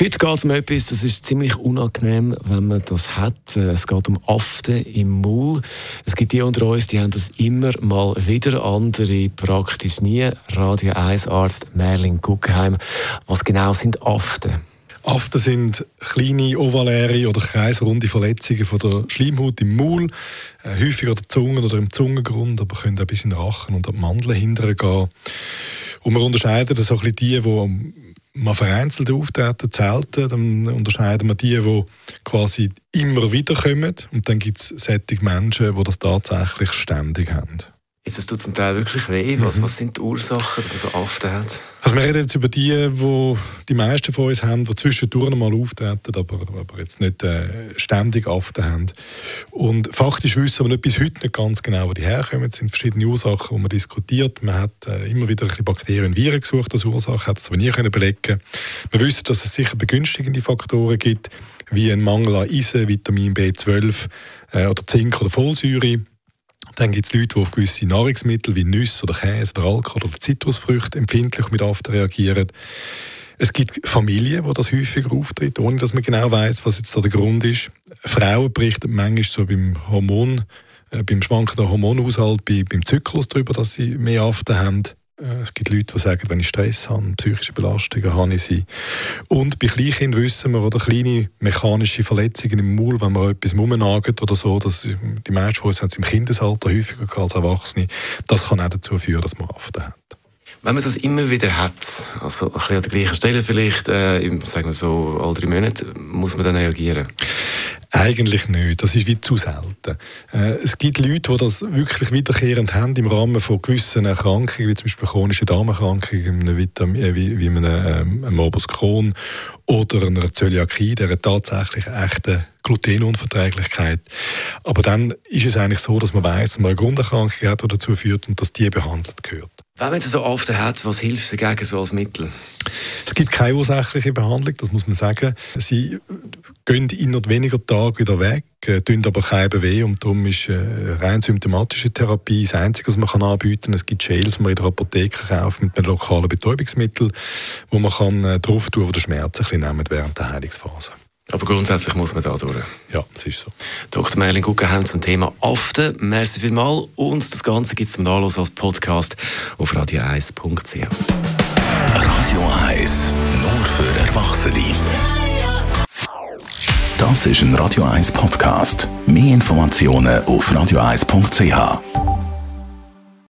Heute geht es um etwas, das ist ziemlich unangenehm, wenn man das hat. Es geht um Aften im Maul. Es gibt die unter uns, die haben das immer mal wieder, andere praktisch nie. Radio 1 Arzt Merlin Guggenheim. Was genau sind Aften? Aften sind kleine ovaläre oder kreisrunde Verletzungen von der Schleimhaut im Maul, äh, häufig an der Zunge oder im Zungengrund, aber können auch bis in den Rachen und an die Mandeln hindern gehen. Und wir unterscheiden so ein die, die mal vereinzelt auftreten, selten. Dann unterscheiden wir die, die quasi immer wieder kommen. Und dann gibt es solche Menschen, die das tatsächlich ständig haben. Ist das tut zum Teil wirklich weh? Was, mhm. was sind die Ursachen, dass man so Aften hat? Also wir reden jetzt über die, die die meisten von uns haben, die zwischendurch mal auftreten, aber, aber jetzt nicht äh, ständig Aften haben. Und faktisch wissen wir nicht bis heute nicht ganz genau, wo die herkommen. Es sind verschiedene Ursachen, die man diskutiert. Man hat äh, immer wieder ein bisschen Bakterien und Viren gesucht als Ursache, hat es aber nie können belegen. Wir wissen, dass es sicher begünstigende Faktoren gibt, wie ein Mangel an Eisen, Vitamin B12 äh, oder Zink oder Folsäure dann gibt es Leute, die auf gewisse Nahrungsmittel wie Nüsse oder Käse oder Alkohol oder Zitrusfrüchte empfindlich mit After reagieren. Es gibt Familien, wo das häufiger auftritt, ohne dass man genau weiß, was jetzt da der Grund ist. Frauen berichten manchmal so beim Hormon, äh, beim schwankenden Hormonhaushalt, bei, beim Zyklus darüber, dass sie mehr After haben. Äh, es gibt Leute, die sagen, wenn ich Stress habe, psychische Belastungen habe ich sie. Und bei Kleinkindern wissen wir, oder kleine mechanische Verletzungen im Maul, wenn man etwas rumnagelt oder so, dass die meisten von uns haben es im Kindesalter häufiger als Erwachsene, das kann auch dazu führen, dass man Aften hat. Wenn man es immer wieder hat, also ein bisschen an der gleichen Stelle vielleicht, äh, sagen wir so alle drei Monate, muss man dann reagieren? Eigentlich nicht. Das ist wie zu selten. Äh, es gibt Leute, die das wirklich wiederkehrend haben im Rahmen von gewissen Erkrankungen, wie zum Beispiel chronische Darmerkrankungen, wie, äh, wie, wie einem, ähm, Morbus Crohn oder einer Zöliakie, der tatsächlich echte Glutenunverträglichkeit. Aber dann ist es eigentlich so, dass man weiß, dass man eine Grunderkrankung hat, die dazu führt und dass die behandelt gehört. Wenn man es so oft hat, was hilft dagegen so als Mittel? Es gibt keine ursächliche Behandlung, das muss man sagen. Sie gehen innerhalb weniger Tage wieder weg, äh, tun aber kein weh und darum ist äh, rein symptomatische Therapie das Einzige, was man kann anbieten kann. Es gibt Gels, die man in der Apotheke kauft mit einem lokalen Betäubungsmittel, wo man kann äh, drauf tun, wo der Schmerz ein bisschen nimmt während der Heilungsphase. Aber grundsätzlich muss man da durch. Ja, es ist so. Dr. Merlin Guggenheim zum Thema Aften. Merci vielmals. Und das Ganze gibt es zum Nachlass als Podcast auf radio1.ch. Radio 1, nur für Erwachsene. Das ist ein Radio 1 Podcast. Mehr Informationen auf radio1.ch.